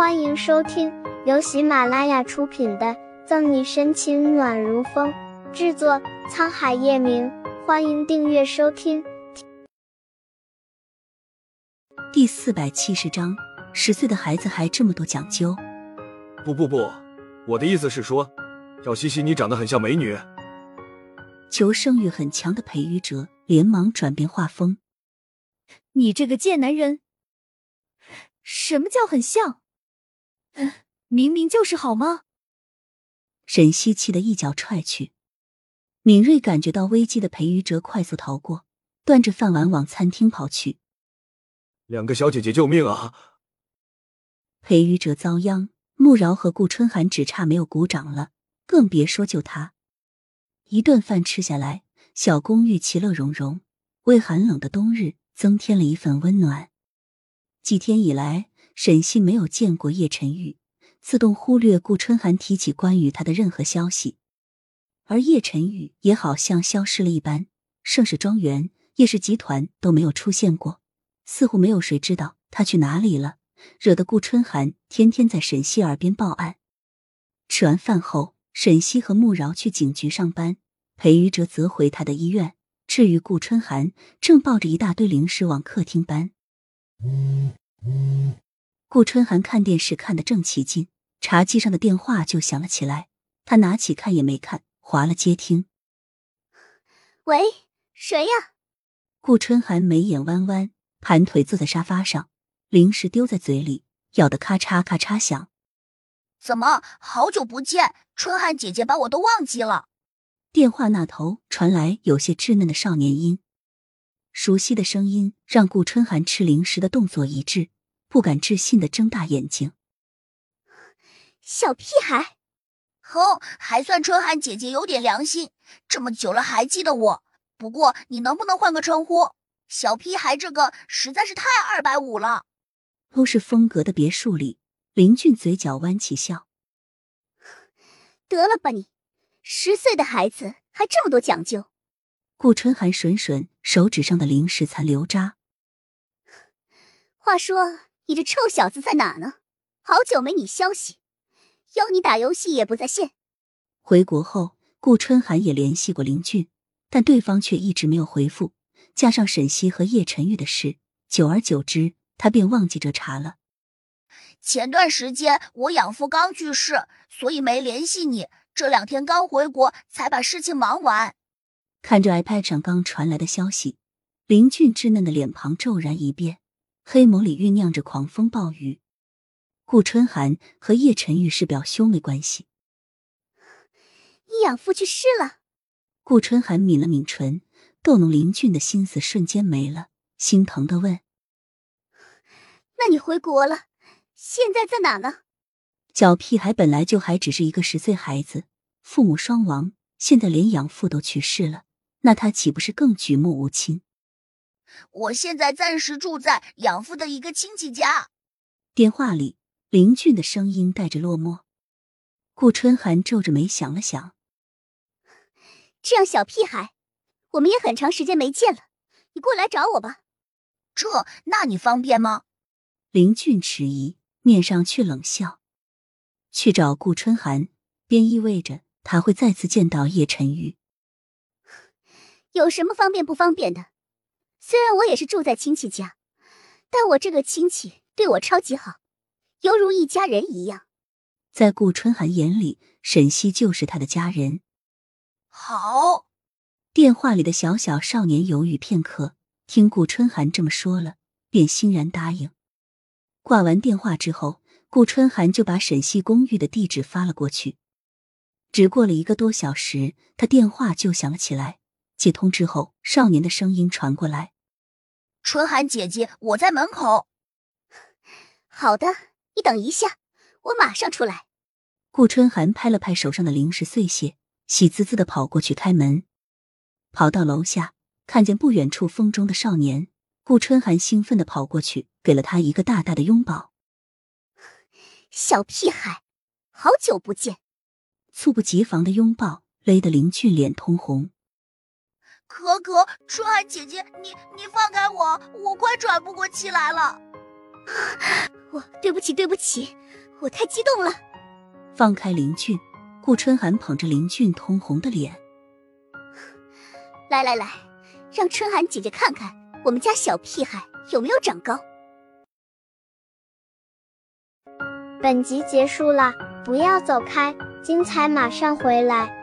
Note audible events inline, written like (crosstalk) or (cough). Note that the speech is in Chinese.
欢迎收听由喜马拉雅出品的《赠你深情暖如风》，制作沧海夜明。欢迎订阅收听。第四百七十章，十岁的孩子还这么多讲究？不不不，我的意思是说，要西西你长得很像美女。求生欲很强的裴宇哲连忙转变画风：“你这个贱男人，什么叫很像？嗯，明明就是好吗？”沈西气得一脚踹去。敏锐感觉到危机的裴宇哲快速逃过，端着饭碗往餐厅跑去。两个小姐姐救命啊！裴宇哲遭殃，穆饶和顾春寒只差没有鼓掌了，更别说救他。一顿饭吃下来，小公寓其乐融融，为寒冷的冬日增添了一份温暖。几天以来，沈西没有见过叶晨玉，自动忽略顾春寒提起关于他的任何消息，而叶晨玉也好像消失了一般，盛世庄园、叶氏集团都没有出现过，似乎没有谁知道他去哪里了，惹得顾春寒天天在沈西耳边报案。吃完饭后。沈西和穆饶去警局上班，裴宇哲则回他的医院。至于顾春寒，正抱着一大堆零食往客厅搬。顾春寒看电视看得正起劲，茶几上的电话就响了起来。他拿起看也没看，划了接听。喂，谁呀？顾春寒眉眼弯弯，盘腿坐在沙发上，零食丢在嘴里，咬得咔嚓咔嚓响。怎么，好久不见，春寒姐姐把我都忘记了？电话那头传来有些稚嫩的少年音，熟悉的声音让顾春寒吃零食的动作一致，不敢置信的睁大眼睛。小屁孩，哼，还算春寒姐姐有点良心，这么久了还记得我。不过你能不能换个称呼？小屁孩这个实在是太二百五了。欧式风格的别墅里。林俊嘴角弯起笑：“ (laughs) 得了吧你，十岁的孩子还这么多讲究。”顾春寒吮吮手指上的零食残留渣。话说你这臭小子在哪呢？好久没你消息，邀你打游戏也不在线。回国后，顾春寒也联系过林俊，但对方却一直没有回复。加上沈西和叶晨玉的事，久而久之，他便忘记这茬了。前段时间我养父刚去世，所以没联系你。这两天刚回国，才把事情忙完。看着 iPad 上刚传来的消息，林俊稚嫩的脸庞骤然一变，黑眸里酝酿着狂风暴雨。顾春寒和叶晨玉是表兄妹关系。你养父去世了？顾春寒抿了抿唇，逗弄林俊的心思瞬间没了，心疼的问：“那你回国了？”现在在哪呢？小屁孩本来就还只是一个十岁孩子，父母双亡，现在连养父都去世了，那他岂不是更举目无亲？我现在暂时住在养父的一个亲戚家。电话里，林俊的声音带着落寞。顾春寒皱着眉想了想，这样，小屁孩，我们也很长时间没见了，你过来找我吧。这，那你方便吗？林俊迟疑。面上却冷笑，去找顾春寒，便意味着他会再次见到叶晨玉。有什么方便不方便的？虽然我也是住在亲戚家，但我这个亲戚对我超级好，犹如一家人一样。在顾春寒眼里，沈西就是他的家人。好。电话里的小小少年犹豫片刻，听顾春寒这么说了，便欣然答应。挂完电话之后，顾春寒就把沈西公寓的地址发了过去。只过了一个多小时，他电话就响了起来。接通之后，少年的声音传过来：“春寒姐姐，我在门口。”“好的，你等一下，我马上出来。”顾春寒拍了拍手上的零食碎屑，喜滋滋的跑过去开门。跑到楼下，看见不远处风中的少年。顾春寒兴奋的跑过去，给了他一个大大的拥抱。小屁孩，好久不见！猝不及防的拥抱勒得林俊脸通红。可可，春寒姐姐，你你放开我，我快喘不过气来了。我对不起，对不起，我太激动了。放开林俊，顾春寒捧着林俊通红的脸，来来来，让春寒姐姐看看我们家小屁孩有没有长高。本集结束了，不要走开，精彩马上回来。